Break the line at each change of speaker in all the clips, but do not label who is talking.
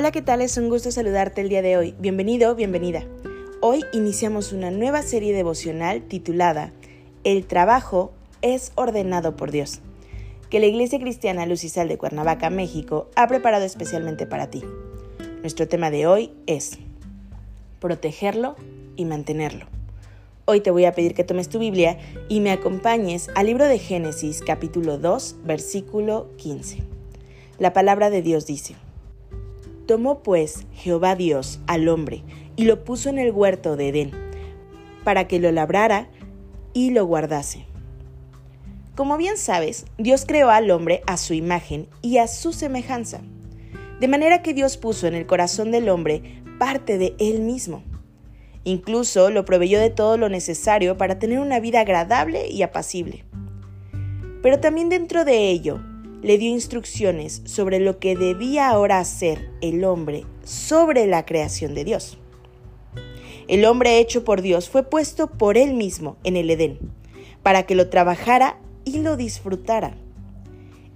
Hola, ¿qué tal? Es un gusto saludarte el día de hoy. Bienvenido, bienvenida. Hoy iniciamos una nueva serie devocional titulada El trabajo es ordenado por Dios, que la Iglesia Cristiana Lucisal de Cuernavaca, México, ha preparado especialmente para ti. Nuestro tema de hoy es protegerlo y mantenerlo. Hoy te voy a pedir que tomes tu Biblia y me acompañes al libro de Génesis capítulo 2 versículo 15. La palabra de Dios dice, Tomó pues Jehová Dios al hombre y lo puso en el huerto de Edén, para que lo labrara y lo guardase. Como bien sabes, Dios creó al hombre a su imagen y a su semejanza, de manera que Dios puso en el corazón del hombre parte de él mismo. Incluso lo proveyó de todo lo necesario para tener una vida agradable y apacible. Pero también dentro de ello le dio instrucciones sobre lo que debía ahora hacer el hombre sobre la creación de Dios. El hombre hecho por Dios fue puesto por él mismo en el Edén, para que lo trabajara y lo disfrutara.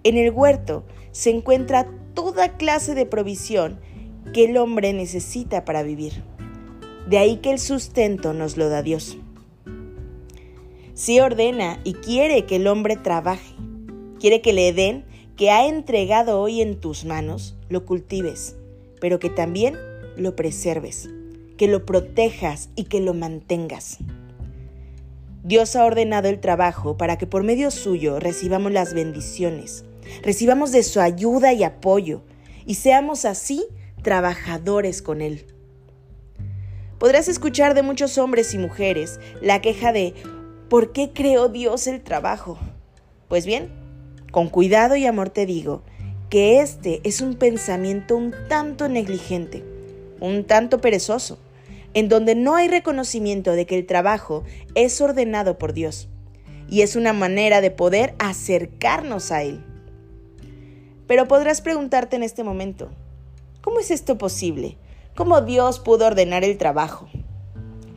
En el huerto se encuentra toda clase de provisión que el hombre necesita para vivir. De ahí que el sustento nos lo da Dios. Si ordena y quiere que el hombre trabaje, quiere que le den que ha entregado hoy en tus manos, lo cultives, pero que también lo preserves, que lo protejas y que lo mantengas. Dios ha ordenado el trabajo para que por medio suyo recibamos las bendiciones, recibamos de su ayuda y apoyo y seamos así trabajadores con Él. Podrás escuchar de muchos hombres y mujeres la queja de ¿por qué creó Dios el trabajo? Pues bien, con cuidado y amor te digo que este es un pensamiento un tanto negligente, un tanto perezoso, en donde no hay reconocimiento de que el trabajo es ordenado por Dios y es una manera de poder acercarnos a Él. Pero podrás preguntarte en este momento, ¿cómo es esto posible? ¿Cómo Dios pudo ordenar el trabajo?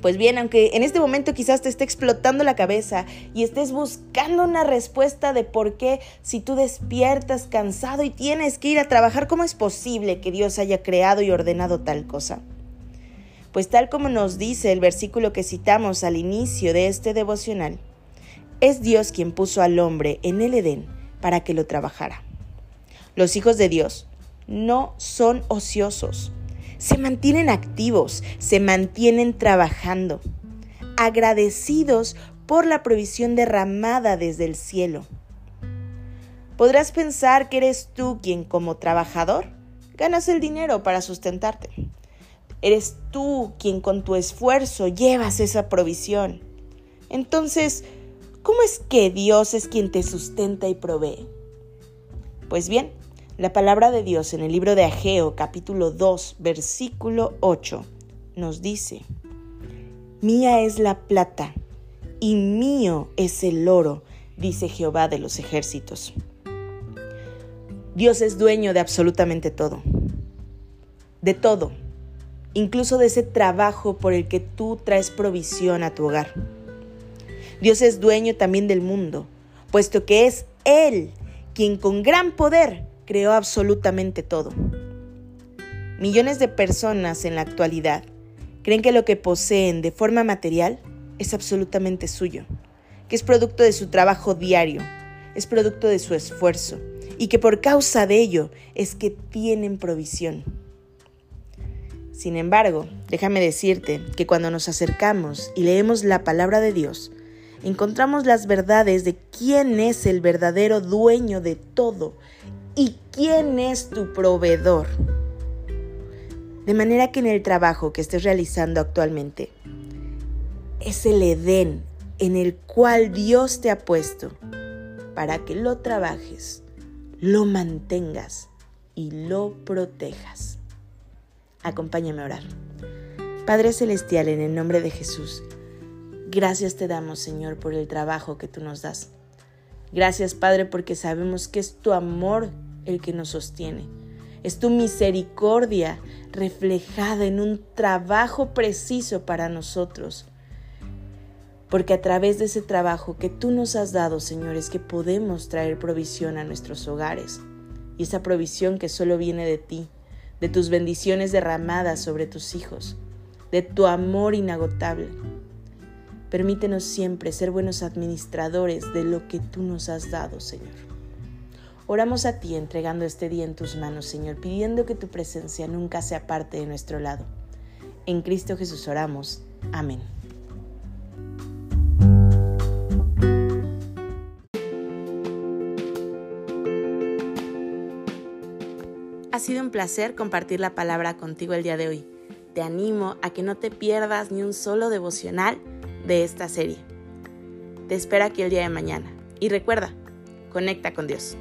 Pues bien, aunque en este momento quizás te esté explotando la cabeza y estés buscando una respuesta de por qué si tú despiertas cansado y tienes que ir a trabajar, ¿cómo es posible que Dios haya creado y ordenado tal cosa? Pues tal como nos dice el versículo que citamos al inicio de este devocional, es Dios quien puso al hombre en el Edén para que lo trabajara. Los hijos de Dios no son ociosos se mantienen activos, se mantienen trabajando, agradecidos por la provisión derramada desde el cielo. Podrás pensar que eres tú quien como trabajador ganas el dinero para sustentarte. Eres tú quien con tu esfuerzo llevas esa provisión. Entonces, ¿cómo es que Dios es quien te sustenta y provee? Pues bien, la palabra de Dios en el libro de Ageo capítulo 2 versículo 8 nos dice, Mía es la plata y mío es el oro, dice Jehová de los ejércitos. Dios es dueño de absolutamente todo, de todo, incluso de ese trabajo por el que tú traes provisión a tu hogar. Dios es dueño también del mundo, puesto que es Él quien con gran poder creó absolutamente todo. Millones de personas en la actualidad creen que lo que poseen de forma material es absolutamente suyo, que es producto de su trabajo diario, es producto de su esfuerzo y que por causa de ello es que tienen provisión. Sin embargo, déjame decirte que cuando nos acercamos y leemos la palabra de Dios, encontramos las verdades de quién es el verdadero dueño de todo y quién es tu proveedor. De manera que en el trabajo que estés realizando actualmente es el Edén en el cual Dios te ha puesto para que lo trabajes, lo mantengas y lo protejas. Acompáñame a orar. Padre Celestial, en el nombre de Jesús, gracias te damos, Señor, por el trabajo que tú nos das. Gracias, Padre, porque sabemos que es tu amor el que nos sostiene. Es tu misericordia reflejada en un trabajo preciso para nosotros. Porque a través de ese trabajo que tú nos has dado, Señor, es que podemos traer provisión a nuestros hogares. Y esa provisión que solo viene de ti, de tus bendiciones derramadas sobre tus hijos, de tu amor inagotable. Permítenos siempre ser buenos administradores de lo que tú nos has dado, Señor. Oramos a ti entregando este día en tus manos, Señor, pidiendo que tu presencia nunca sea parte de nuestro lado. En Cristo Jesús oramos. Amén. Ha sido un placer compartir la palabra contigo el día de hoy. Te animo a que no te pierdas ni un solo devocional de esta serie. Te espero aquí el día de mañana. Y recuerda, conecta con Dios.